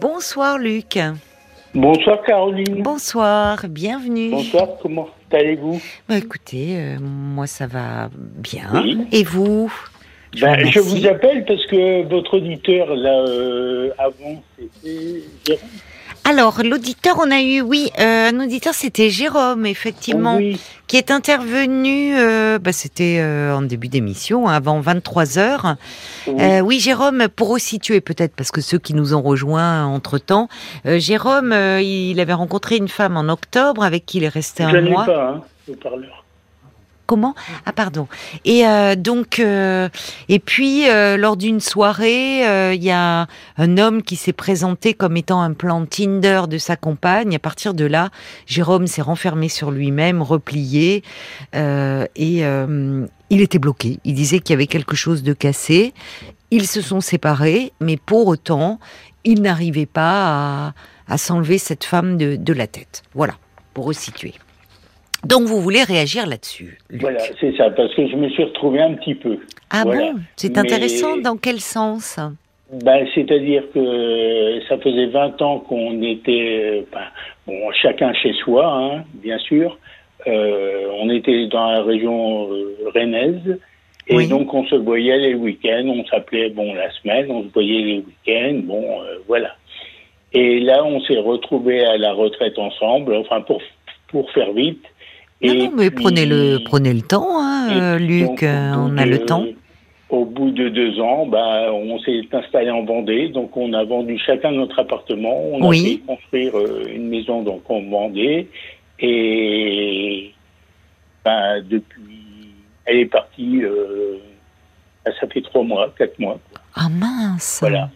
Bonsoir Luc. Bonsoir Caroline. Bonsoir, bienvenue. Bonsoir, comment allez-vous? Bah, écoutez, euh, moi ça va bien. Oui. Et vous? Je Ben, vous Je remercie. vous appelle parce que votre auditeur, là, euh, avant, c'était Jérôme. Alors, l'auditeur, on a eu, oui, euh, un auditeur, c'était Jérôme, effectivement, Oui, qui est intervenu, euh, bah, c'était euh, en début d'émission, hein, avant 23 heures. oui. Euh, oui, Jérôme, pour resituer peut-être, parce que ceux qui nous ont rejoints entre-temps, euh, Jérôme, euh, il avait rencontré une femme en octobre avec qui il est resté je un mois. pas, hein, le parleur. Comment Ah pardon. Et euh, donc euh, et puis euh, lors d'une soirée, euh, il y a un homme qui s'est présenté comme étant un plan Tinder de sa compagne. À partir de là, Jérôme s'est renfermé sur lui-même, replié euh, et euh, il était bloqué. Il disait qu'il y avait quelque chose de cassé. Ils se sont séparés, mais pour autant, il n'arrivait pas à, à s'enlever cette femme de, de la tête. Voilà, pour resituer. Donc vous voulez réagir là-dessus Voilà, c'est ça, parce que je me suis retrouvé un petit peu. Ah Voilà. bon? C'est Mais- intéressant. Dans quel sens? Ben, C'est-à-dire que ça faisait 20 ans qu'on était, ben, bon, chacun chez soi, hein, bien sûr. Euh, on était dans la région euh, rennaise. Et Oui. donc, on se voyait les week-ends, on s'appelait, bon, la semaine, on se voyait les week-ends, bon, euh, voilà. Et là, on s'est retrouvés à la retraite ensemble, enfin, pour, pour faire vite. Non, Et non, mais puis- prenez le prenez le temps, hein, et Luc. donc, on a le temps. Au bout de deux ans, bah, on s'est installé en Vendée, donc on a vendu chacun notre appartement. On Oui. a fait construire euh, une maison donc en Vendée. Et bah, depuis, elle est partie, euh, bah, ça fait trois mois, quatre mois. Ah mince. Voilà.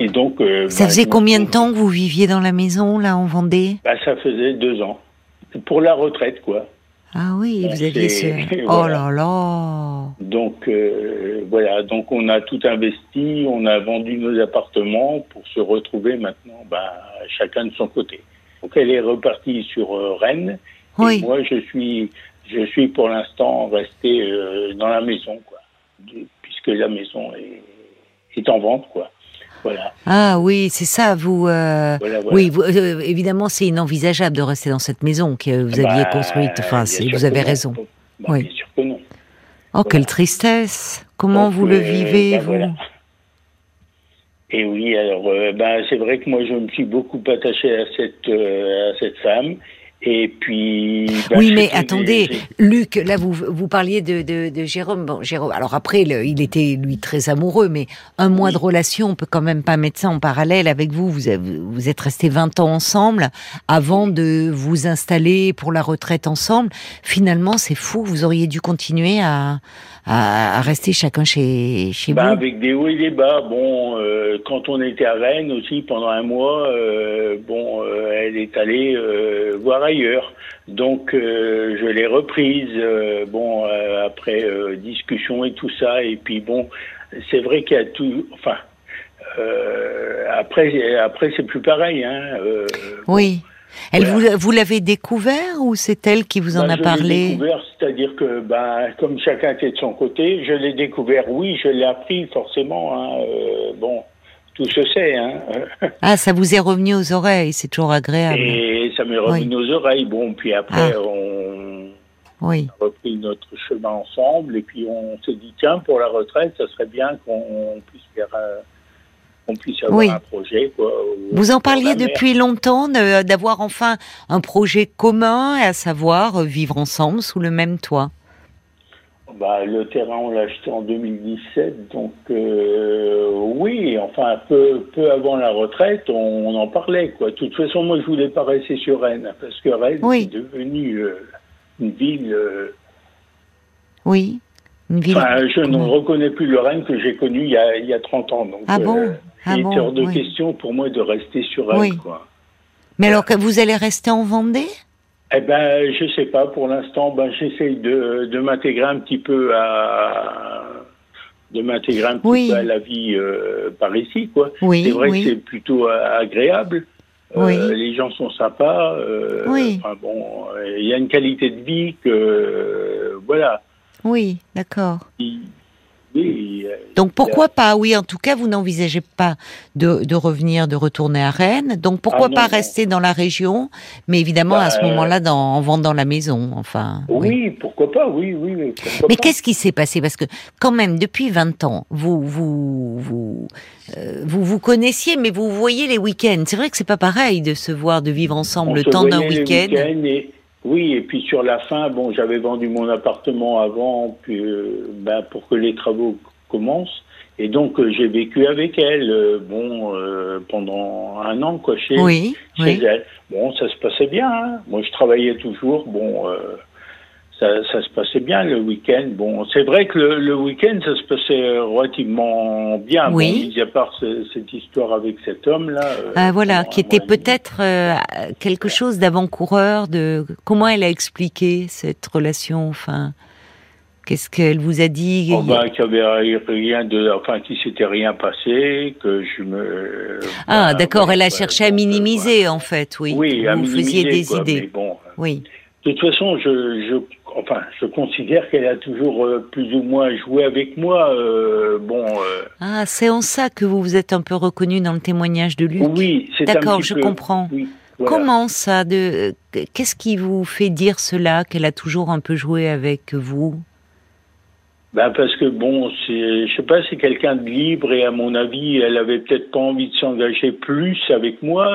Et donc. euh, Ça bah, faisait combien de temps que vous viviez dans la maison là en Vendée? bah, Ça faisait deux ans. Pour la retraite, quoi. Ah oui, vous aviez ce. Oh là là. Donc euh, voilà, donc on a tout investi, on a vendu nos appartements pour se retrouver maintenant, bah, chacun de son côté. Donc elle est repartie sur euh, Rennes et Oui. moi je suis, je suis pour l'instant resté euh, dans la maison, quoi, puisque la maison est, est en vente, quoi. Voilà, Ah oui, c'est ça. Vous. euh, voilà, voilà. Oui, vous- euh, évidemment, c'est inenvisageable de rester dans cette maison que vous aviez Bah, construite. Enfin, vous avez raison. Bah, Oui. Bien sûr que non. Oh, quelle tristesse. Comment Donc, vous le euh, vivez, bah, vous. Et oui, alors c'est vrai que moi je me suis beaucoup attaché à cette à cette femme. Et puis. ben, Oui, mais attendez, Luc, là vous vous parliez de, de, de Jérôme. Bon, Jérôme. Alors après, le- il était lui très amoureux, mais un mois Oui. de relation, on peut quand même pas mettre ça en parallèle avec vous. Vous avez- vous êtes restés 20 ans ensemble avant de vous installer pour la retraite ensemble. Finalement, c'est fou. Vous auriez dû continuer à à, à rester chacun chez chez Ben, vous. avec des hauts et des bas. Bon, euh, quand on était à Rennes aussi pendant un mois, euh, bon, euh, elle est allée voir ailleurs. Donc, euh, je l'ai reprise. euh, bon, euh, après discussion et tout ça. Et puis bon, c'est vrai qu'il y a tout. Enfin, après, après c'est plus pareil. Hein, Oui. Elle voilà. vous vous l'avez découvert ou c'est elle qui vous en Ben, a je parlé découvert, c'est-à-dire que, ben, comme chacun était de son côté, je l'ai découvert, oui, je l'ai appris forcément. Hein, bon, tout se sait. Hein, Ah, ça vous est revenu aux oreilles. C'est toujours agréable. et ça m'est revenu aux oreilles. Bon, puis après, Ah. on Oui. a repris notre chemin ensemble, et puis on s'est dit, tiens, pour la retraite, ça serait bien qu'on puisse faire. euh, qu'on puisse avoir Oui. un projet. Quoi, Vous en parliez depuis longtemps d'avoir enfin un projet commun, à savoir euh, vivre ensemble sous le même toit. Bah, le terrain, on l'a acheté en 2017, donc euh, oui, enfin, peu, peu avant la retraite, on, on en parlait. Quoi. De toute façon, moi, je voulais pas rester sur Rennes, parce que Rennes Oui. est devenue euh, une ville... euh, Oui. Une ville. Enfin, je ne reconnais plus le Rennes que j'ai connu il y, a, il y a 30 ans. Donc, Ah bon? Ah il bon, est hors de oui. question pour moi de rester sur Rennes. Oui. Quoi. Mais alors que vous allez rester en Vendée? Eh ben, je sais pas. Pour l'instant, ben, j'essaye de, de m'intégrer un petit peu à de m'intégrer un petit Oui. peu à la vie euh, par ici, quoi. Oui, c'est vrai oui. que c'est plutôt euh, agréable. Euh, Oui. les gens sont sympas. euh, Oui. enfin, bon, il y a une qualité de vie que voilà. Oui, d'accord. Oui. Donc pourquoi pas Oui, en tout cas, vous n'envisagez pas de, de, revenir, de retourner à Rennes. Donc pourquoi Ah, pas non, rester dans la région, mais évidemment à ce Bah, moment-là, en vendant la maison. Enfin. Oui, oui. pourquoi pas, oui, oui. Mais qu'est-ce qui s'est passé? Parce que quand même, depuis 20 ans, vous vous vous, euh, vous vous connaissiez, mais vous voyez les week-ends. C'est vrai que c'est pas pareil de se voir, de vivre ensemble On le temps d'un week-end. week-ends et- oui, et puis sur la fin, bon, j'avais vendu mon appartement avant, puis euh, ben, pour que les travaux commencent. Et donc euh, j'ai vécu avec elle, euh, bon, euh, pendant un an, quoi, chez, Oui, chez oui. elle. Bon, ça se passait bien. hein. Moi, je travaillais toujours. Bon, euh, ça, ça se passait bien le week-end. Bon, c'est vrai que le, le week-end, ça se passait relativement bien. Oui. Bon, mis à part ce- cette histoire avec cet homme-là. euh, Ah, voilà, qui était peut-être euh, quelque chose d'avant-coureur de comment elle a expliqué cette relation. Enfin, qu'est-ce qu'elle vous a dit? Oh, ben, qu'il y avait rien de, enfin, qu'il s'était rien passé, que je me. Ah, ben, d'accord, ouais, elle a cherché à euh, minimiser en fait, oui. Oui, à vous minimiser, faisiez des quoi, idées. mais bon, euh, Oui. de toute façon, je, je, enfin, je considère qu'elle a toujours euh, plus ou moins joué avec moi. euh, bon, euh, Ah, c'est en ça que vous vous êtes un peu reconnu dans le témoignage de Luc. oui, c'est D'accord, je peu- comprends. oui, voilà. Comment ça de Qu'est-ce qui vous fait dire cela qu'elle a toujours un peu joué avec vous? Ben parce que bon, c'est, je sais pas, c'est quelqu'un de libre et à mon avis, elle avait peut-être pas envie de s'engager plus avec moi,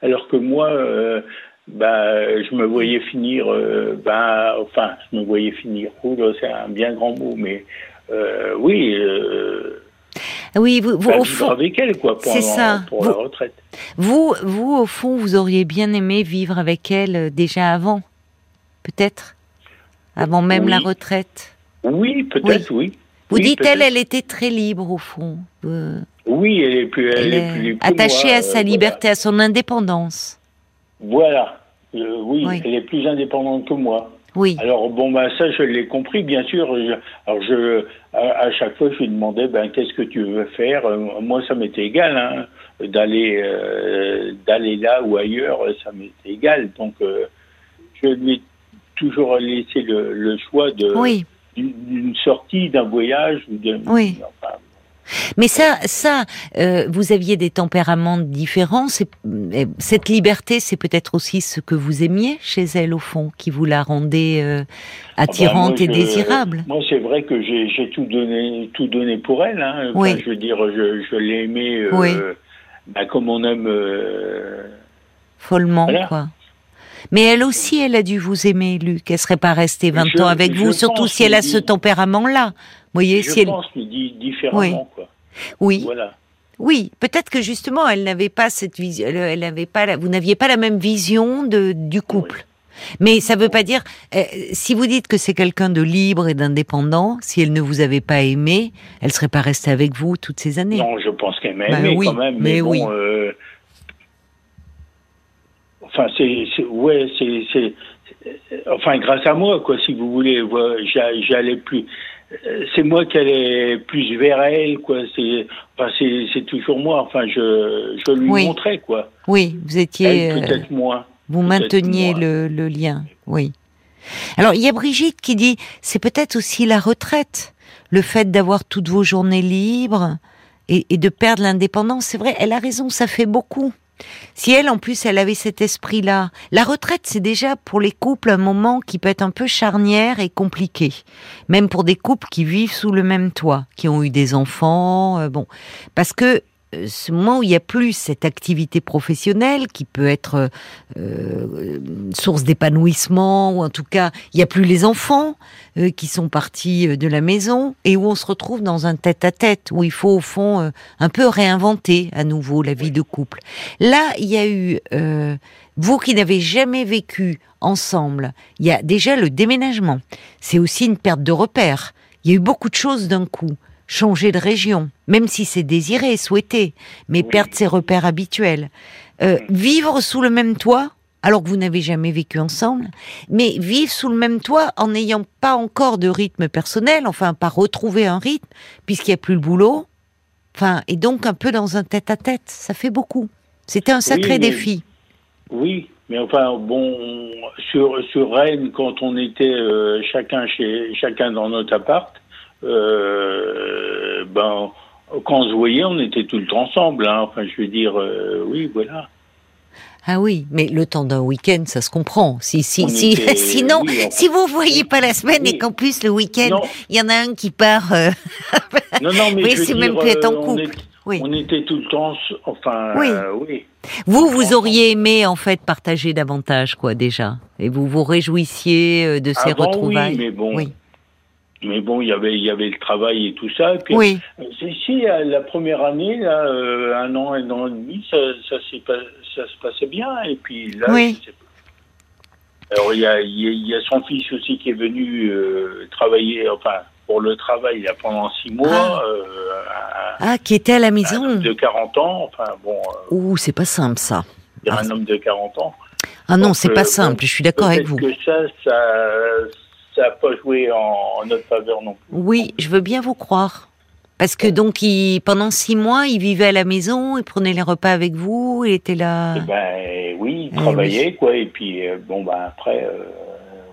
alors que moi, ben, je me voyais finir, euh, ben, enfin, je me voyais finir. C'est un bien grand mot, mais euh, oui, euh, Oui, vous, vous ben, au vivre fond, avec elle, quoi, pour, ça. pour Vous- la retraite. vous, vous au fond, vous auriez bien aimé vivre avec elle euh, déjà avant, peut-être, avant même Oui. la retraite? Oui, peut-être, oui. Vous Oui, dites elle, était très libre au fond. Euh, Oui, elle est plus, elle, elle est plus est libre attachée moi, à sa euh, liberté, à son indépendance. Voilà. Euh, oui, Oui. elle est plus indépendante que moi. Oui. Alors bon bah ça je l'ai compris bien sûr. Je- alors je à, à chaque fois je lui demandais ben qu'est-ce que tu veux faire? Euh, Moi ça m'était égal hein, d'aller euh, d'aller là ou ailleurs ça m'était égal. Donc euh, je lui ai toujours laissé le, le choix de Oui. d'une d'une sortie, d'un voyage ou de Oui. enfin, Mais ça, ça, euh, vous aviez des tempéraments différents. euh, Cette liberté, c'est peut-être aussi ce que vous aimiez chez elle au fond, qui vous la rendait euh, attirante Ah bah, et moi, je- désirable. Moi, c'est vrai que j'ai tout donné, tout donné pour elle. Hein. Enfin, Oui. Je veux dire, je, je l'ai aimée euh, Oui. bah, comme on aime. Follement, Voilà. quoi. Mais elle aussi, elle a dû vous aimer, Luc. Elle serait pas restée 20 Je- ans avec vous, surtout si elle a ce tempérament-là. Vous voyez, je si elle... pense, mais di- différemment. Quoi. Oui, Voilà. oui. Peut-être que justement, elle n'avait pas cette vision. Elle, n'avait pas. la- Vous n'aviez pas la même vision de du couple. Mais ça ne veut pas dire. euh, si vous dites que c'est quelqu'un de libre et d'indépendant, si elle ne vous avait pas aimé, elle serait pas restée avec vous toutes ces années. Non, je pense qu'elle m'a Bah aimé oui, quand même. mais Mais, bon, oui. euh, enfin, c'est, ouais, c'est, enfin, grâce à moi, quoi, si vous voulez, j'allais plus. euh, C'est moi qui allais plus vers elle, quoi. C'est, enfin, c'est, toujours moi. Enfin, je, je lui Oui. montrais, quoi. Oui, vous étiez. Euh, peut-être moins. Vous mainteniez le, le lien, oui. Alors, il y a Brigitte qui dit, c'est peut-être aussi la retraite, le fait d'avoir toutes vos journées libres et, et de perdre l'indépendance. C'est vrai, elle a raison, ça fait beaucoup. Si elle, en plus, elle avait cet esprit-là, la retraite, c'est déjà pour les couples un moment qui peut être un peu charnière et compliqué. Même pour des couples qui vivent sous le même toit, qui ont eu des enfants, euh, bon. Parce que ce moment où il y a plus cette activité professionnelle qui peut être euh, une source d'épanouissement ou en tout cas il y a plus les enfants euh, qui sont partis euh, de la maison et où on se retrouve dans un tête-à-tête où il faut au fond euh, un peu réinventer à nouveau la vie de couple. Là, il y a eu euh, vous qui n'avez jamais vécu ensemble, il y a déjà le déménagement. C'est aussi une perte de repères. Il y a eu beaucoup de choses d'un coup. Changer de région, même si c'est désiré, souhaité, mais Oui. perdre ses repères habituels. Euh, vivre sous le même toit, alors que vous n'avez jamais vécu ensemble, mais vivre sous le même toit en n'ayant pas encore de rythme personnel, enfin pas retrouver un rythme, puisqu'il n'y a plus le boulot, enfin, et donc un peu dans un tête-à-tête, ça fait beaucoup. C'était un sacré mais- défi. Oui, mais enfin bon, sur sur Rennes, quand on était euh, chacun chez chacun dans notre appart, euh, ben, quand on se voyait, on était tout le temps ensemble. Hein. Enfin, je veux dire, euh, oui, voilà. Ah oui, mais le temps d'un week-end, ça se comprend. Si, si, si, était- sinon, oui, on- si vous voyez pas la semaine Oui. et qu'en plus le week-end, il y en a un qui part. euh, Non, non, mais Oui, c'est même plus être en couple. est- Oui. On était tout le temps, enfin, Oui. euh, oui. Vous, vous auriez aimé en fait partager davantage, quoi, déjà, et vous vous réjouissiez de ces Avant, retrouvailles. oui, mais bon, Oui. Mais bon, il y avait, il y avait le travail et tout ça. Et puis, Oui. euh, si, euh, la première année, là, euh, un an, un an et demi, ça, ça, pas- ça se passait bien. Et puis là, Oui. Alors il y a, y y a son fils aussi qui est venu euh, travailler, enfin pour le travail, là, pendant six mois, Ah. euh, Ah, qui était à la un, un maison. homme de 40 ans, enfin bon, euh, Ouh, c'est pas simple ça. Ah. un homme de 40 ans. Ah non, c'est pas bon, simple. Je suis d'accord avec vous. que ça, ça, ça n'a pas joué en, en notre faveur non plus. Oui, je veux bien vous croire. Parce que donc, il, pendant six mois, il vivait à la maison, il prenait les repas avec vous, il était là. Eh ben oui, il Eh travaillait quoi, et puis euh, bon ben après, euh,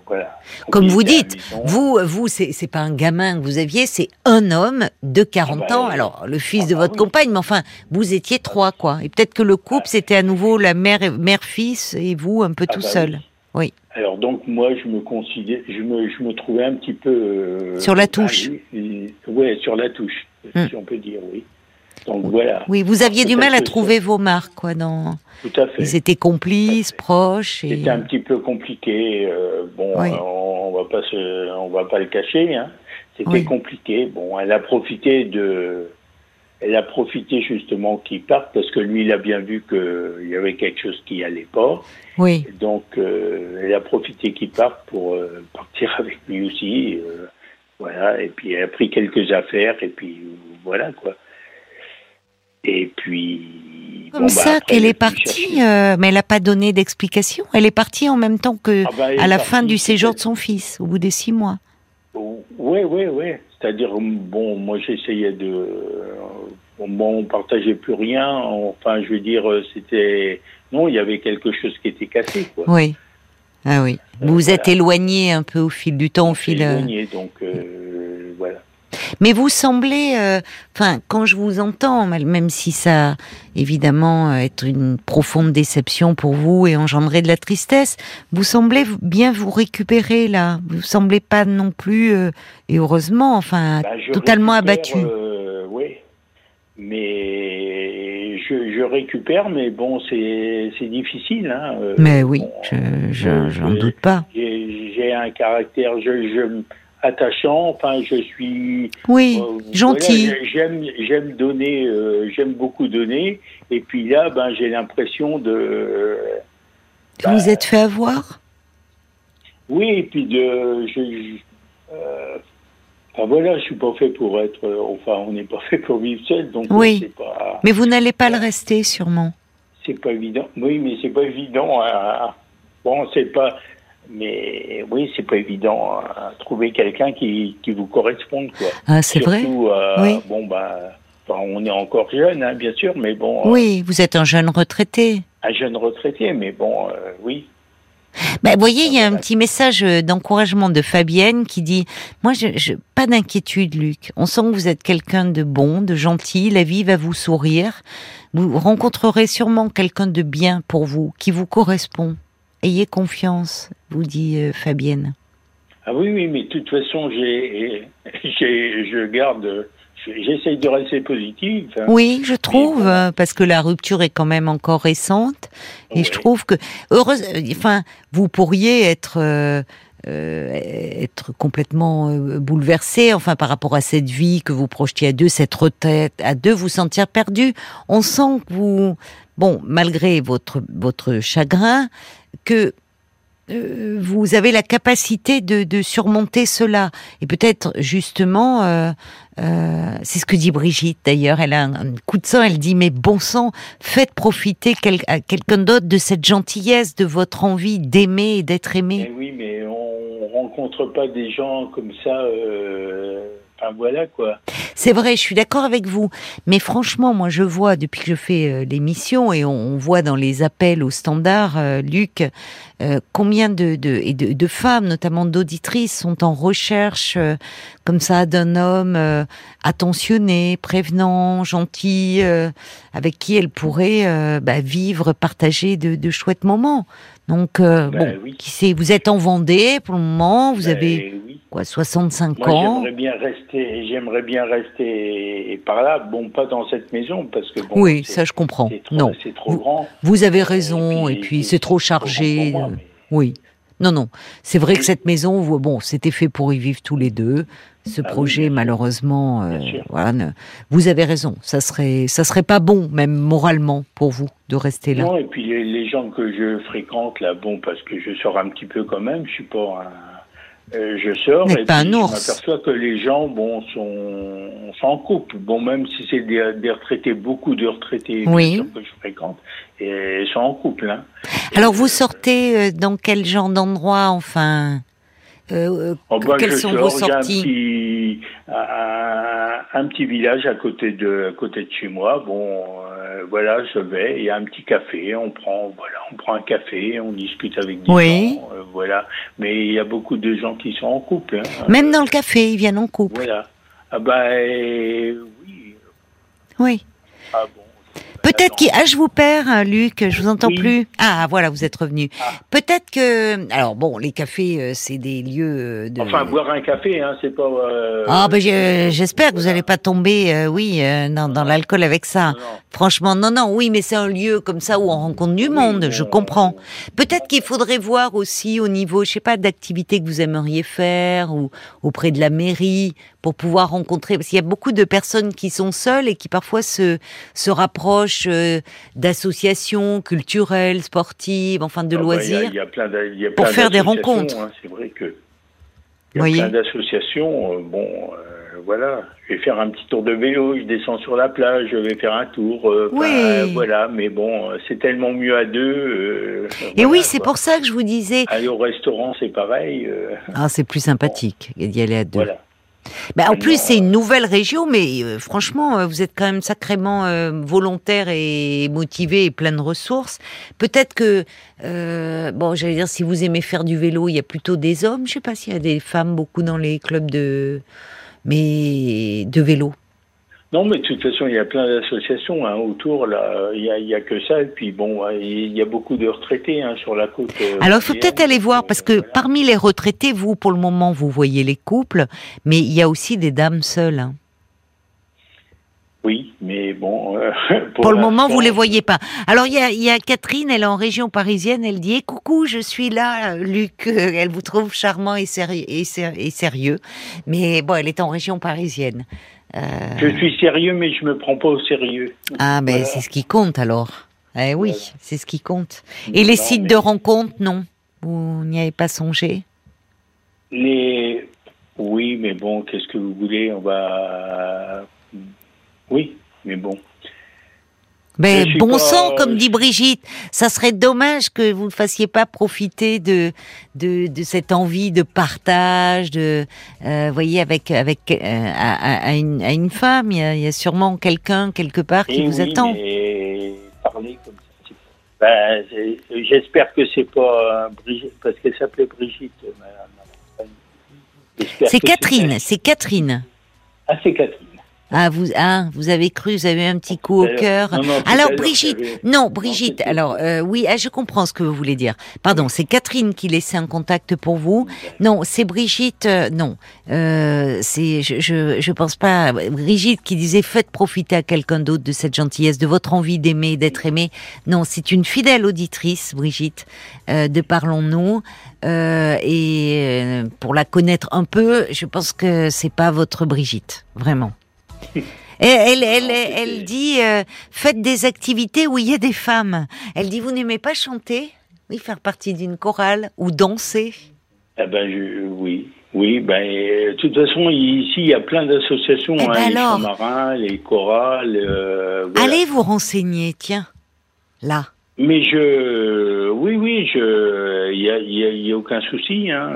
voilà. Comme vous dites, Vous, vous, c'est pas un gamin que vous aviez, c'est un homme de 40 Ah bah, ans. Alors, le fils ah de bah votre oui. compagne, mais enfin, vous étiez trois, quoi. Et peut-être que le couple, c'était à nouveau la mère, mère-fils et vous un peu Ah tout bah seul. Oui. Alors donc moi je me considère, je me, je me trouvais un petit peu euh, Sur la touche. oui, oui, ouais, sur la touche, Hmm. si on peut dire oui. Donc voilà, Oui, vous aviez du mal à trouver vos marques, quoi. Dans... tout à fait. Ils étaient complices, proches. Et... C'était un petit peu compliqué. euh, bon, Oui. on, on va pas se, on va pas le cacher. Hein. C'était Oui. compliqué. Bon, elle a profité de, elle a profité justement qu'il parte parce que lui, il a bien vu qu'il y avait quelque chose qui allait pas. Oui. Donc, euh, elle a profité qu'il parte pour euh, partir avec lui aussi. euh, voilà. Et puis, elle a pris quelques affaires et puis voilà quoi. Et puis. Comme bon, bah, ça après, qu'elle elle est partie, mais elle n'a pas donné d'explication. Elle est partie en même temps que Ah bah, à la fin du séjour de son fils, au bout des six mois. Oui, oui, oui. C'est-à-dire, bon, moi j'essayais de. Euh, Bon, on partageait plus rien. Enfin, je veux dire, euh, c'était. Non, il y avait quelque chose qui était cassé, quoi. Oui. Ah oui. Vous vous êtes éloigné un peu au fil du temps, au fil. euh, éloigné, donc euh, voilà. Mais vous semblez, euh, enfin, quand je vous entends, même si ça, évidemment, euh, être une profonde déception pour vous et engendrer de la tristesse, vous semblez bien vous récupérer là. Vous semblez pas non plus, euh, et heureusement, enfin, Bah, totalement récupère, abattu. Mais je, je récupère, mais bon, c'est difficile. Hein. euh, Mais oui, bon, je, euh, j'en je- doute pas. J'ai un caractère je, je, attachant, enfin, je suis. Oui, Euh, gentil. voilà, j'aime, j'aime donner, euh, j'aime beaucoup donner. Et puis là, ben, j'ai l'impression de. Vous vous êtes fait avoir? Oui, et puis de. Je, je- euh, enfin voilà, je suis pas fait pour être. euh, Enfin, on n'est pas fait pour vivre seul, donc euh, Oui. pas. Mais vous n'allez pas le rester, sûrement. C'est pas évident. Oui, mais c'est pas évident. à- Bon, c'est pas. Mais oui, c'est pas évident à trouver quelqu'un qui, qui vous corresponde, quoi. Ah, c'est vrai euh, Oui. Bon, bah, enfin, on est encore jeune, hein, bien sûr, mais bon. euh, Oui, vous êtes un jeune retraité. un jeune retraité, mais bon, euh, oui. Ben, vous voyez, il y a un petit message euh, d'encouragement de Fabienne qui dit Moi, je, je- pas d'inquiétude, Luc. On sent que vous êtes quelqu'un de bon, de gentil. La vie va vous sourire. Vous rencontrerez sûrement quelqu'un de bien pour vous, qui vous correspond. Ayez confiance, vous dit euh, Fabienne. Ah oui, oui, mais de toute façon, j'ai, je garde, j'essaye de rester positive. hein. Oui, je trouve, euh, parce que la rupture est quand même encore récente. Et Ouais. je trouve que, heureuse, euh, enfin, vous pourriez être, euh, euh, être complètement euh, bouleversé, enfin, par rapport à cette vie que vous projetiez à deux, cette retraite à deux, vous sentir perdu. On sent que vous, bon, malgré votre votre chagrin, que euh, vous avez la capacité de, de surmonter cela. Et peut-être justement, euh, euh, c'est ce que dit Brigitte d'ailleurs, elle a un, coup de sang, elle dit, mais bon sang, faites profiter quelqu'un d'autre de cette gentillesse, de votre envie d'aimer et d'être Eh aimé. oui, mais on rencontre pas des gens comme ça. euh, voilà quoi. C'est vrai, je suis d'accord avec vous. Mais franchement, moi, je vois depuis que je fais euh, l'émission et on, voit dans les appels au standard, euh, Luc, euh, combien de, femmes, notamment d'auditrices, sont en recherche comme ça d'un homme attentionné, prévenant, gentil, avec qui elles pourraient bah, vivre, partager de chouettes moments. Donc, euh, Ben bon, oui. qui sait, vous êtes en Vendée pour le moment, vous Ben, avez oui. quoi, 65 Moi, ans j'aimerais bien rester, j'aimerais bien rester par là. Bon, pas dans cette maison parce que bon, Oui, c'est- ça je comprends. trop, Non, c'est trop Vous- grand. Vous avez raison, et puis, puis, c'est trop chargé. moi, euh, mais- Oui. Non, non. C'est vrai que cette maison, bon, c'était fait pour y vivre tous les deux. Ce Ah projet, malheureusement, euh, voilà, ne- vous avez raison. Ça serait, ça serait pas bon, même moralement, pour vous, de rester là. Non, et puis les, les gens que je fréquente là, bon, parce que je sors un petit peu quand même, je suis pas un. Euh, je sors et pas puis un je m'aperçois que les gens, bon, sont, sont en couple. Bon, même si c'est des, des retraités, beaucoup de retraités Oui. que je fréquente, et sont en couple. Hein. Alors, vous sortez euh, dans quel genre d'endroit, enfin? Euh, Oh, ben, Quelles je sont sors, vos j'ai un sorties? petit, un, un petit village à côté de, à côté de chez moi. Bon, euh, voilà, je vais. Il y a un petit café. On prend, voilà, on prend un café. On discute avec des Oui. gens. euh, voilà. Mais il y a beaucoup de gens qui sont en couple. hein. Même dans le café, ils viennent en couple. Voilà. Ah ben oui. Oui. Ah bon. Peut-être qu'il... Ah, je vous perds, hein, Luc, je vous entends Oui. plus. Ah, voilà, vous êtes revenu. Ah. Peut-être que... Alors, bon, les cafés, euh, c'est des lieux euh, de... Enfin, boire un café, hein, c'est pas. euh, Ah, ben, j'espère que vous n'allez pas tomber, euh, oui, euh, dans, dans l'alcool avec ça. non. Franchement, non, non, oui, mais c'est un lieu comme ça où on rencontre du Oui, monde, je comprends. Peut-être qu'il faudrait voir aussi au niveau, je sais pas, d'activités que vous aimeriez faire ou auprès de la mairie pour pouvoir rencontrer, parce qu'il y a beaucoup de personnes qui sont seules et qui parfois se, se rapprochent euh, d'associations culturelles, sportives, enfin de Ah bah, loisirs. Il y a, il y a plein d'a- il y a Pour faire des rencontres. hein, c'est vrai que. Il y a Voyez plein d'associations. euh, bon, euh, voilà. Je vais faire un petit tour de vélo. Je descends sur la plage. Je vais faire un tour. euh, enfin, Oui. voilà. Mais bon, c'est tellement mieux à deux. Et voilà, oui, c'est pour ça que je vous disais. Aller au restaurant, c'est pareil. Ah, c'est plus sympathique d'y aller à deux. voilà. Ben, en plus, c'est une nouvelle région, mais euh, franchement, euh, vous êtes quand même sacrément euh, volontaire et motivé et plein de ressources. Peut-être que, euh, bon, j'allais dire, si vous aimez faire du vélo, il y a plutôt des hommes. Je sais pas s'il y a des femmes beaucoup dans les clubs de, mais de vélo. Non, mais de toute façon, il y a plein d'associations hein, autour. Là, il y a, que ça. Et puis bon, il y a beaucoup de retraités hein, sur la côte. euh, Alors, il faut peut-être aller voir parce que Voilà. parmi les retraités, vous, pour le moment, vous voyez les couples, mais il y a aussi des dames seules. hein. Oui, mais bon. euh, Pour, le moment, vous l'instant, les voyez pas. Alors, il y a, il y a Catherine, elle est en région parisienne, elle dit Eh, Coucou, je suis là, Luc. Euh, Elle vous trouve charmant et sérieux. Mais bon, elle est en région parisienne. Euh, Je suis sérieux, mais je me prends pas au sérieux. Ah, ben Voilà. c'est ce qui compte alors. Eh oui, Voilà. c'est ce qui compte. Et les sites mais de rencontres, non? Vous n'y avez pas songé? Les... Oui, mais bon, qu'est-ce que vous voulez? On va. Oui, mais bon. Ben, bon pas- sang, comme dit Brigitte. Ça serait dommage que vous ne fassiez pas profiter de, de, de cette envie de partage, de, euh, voyez, avec, avec euh, à, à une, à une femme. Il y, a, il y a sûrement quelqu'un quelque part qui Eh vous oui, attend. Mais parler comme ça. c'est- Ben, J'espère que c'est pas euh, Brigitte, parce qu'elle s'appelait Brigitte. C'est Catherine, c'est Catherine. Ah, c'est Catherine. Ah, vous, ah, vous avez cru, vous avez eu un petit coup au cœur. Non, non, Alors Brigitte, non Brigitte, alors euh, oui, ah, je comprends ce que vous voulez dire. Pardon, c'est Catherine qui laissait un contact pour vous. Non, c'est Brigitte, euh, non, euh, c'est je, je je pense pas. Brigitte qui disait faites profiter à quelqu'un d'autre de cette gentillesse, de votre envie d'aimer, d'être aimé. Non, c'est une fidèle auditrice, Brigitte, euh, de Parlons-nous. Euh, et pour la connaître un peu, je pense que c'est pas votre Brigitte, vraiment. Elle, elle, elle, elle dit euh, faites des activités où il y a des femmes. Elle dit vous n'aimez pas chanter? Oui, faire partie d'une chorale ou danser? Ah ben, je, oui. Oui, ben, euh, de toute façon, ici, il y a plein d'associations, Eh ben hein, les alors marins, les chorales. euh, voilà. Allez vous renseigner, tiens, là. Mais je, oui, oui, je, il y a, y a- y a aucun souci. Hein,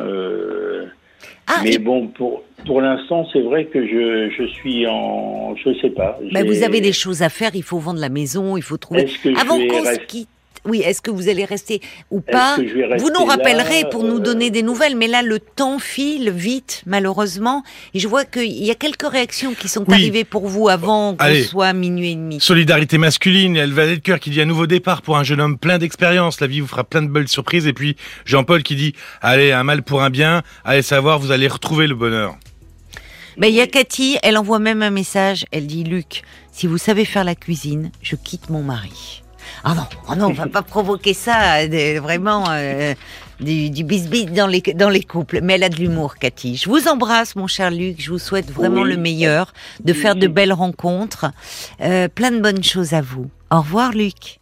Ah, Mais et- bon, pour, pour l'instant, c'est vrai que je, je suis en. Je sais pas. bah, vous avez des choses à faire, il faut vendre la maison, il faut trouver. Avant qu'on se rester- oui, est-ce que vous allez rester ou pas Vous nous rappellerez là, pour nous euh, donner des nouvelles, mais là le temps file vite, malheureusement, et je vois qu'il y a quelques réactions qui sont Oui. arrivées pour vous avant qu'on soit minuit et demi. Solidarité masculine, elle va de cœur qui dit un nouveau départ pour un jeune homme plein d'expérience. La vie vous fera plein de belles surprises. Et puis Jean-Paul qui dit allez un mal pour un bien. Allez savoir vous allez retrouver le bonheur. Ben, il y a Cathy, elle envoie même un message. Elle dit Luc, si vous savez faire la cuisine, je quitte mon mari. Ah non, ah non, on va pas provoquer ça, euh, vraiment euh, du, du bisbis dans les dans les couples. Mais elle a de l'humour, Cathy. Je vous embrasse, mon cher Luc. Je vous souhaite vraiment Oui. le meilleur, de faire de belles rencontres, Euh, plein de bonnes choses à vous. Au revoir, Luc.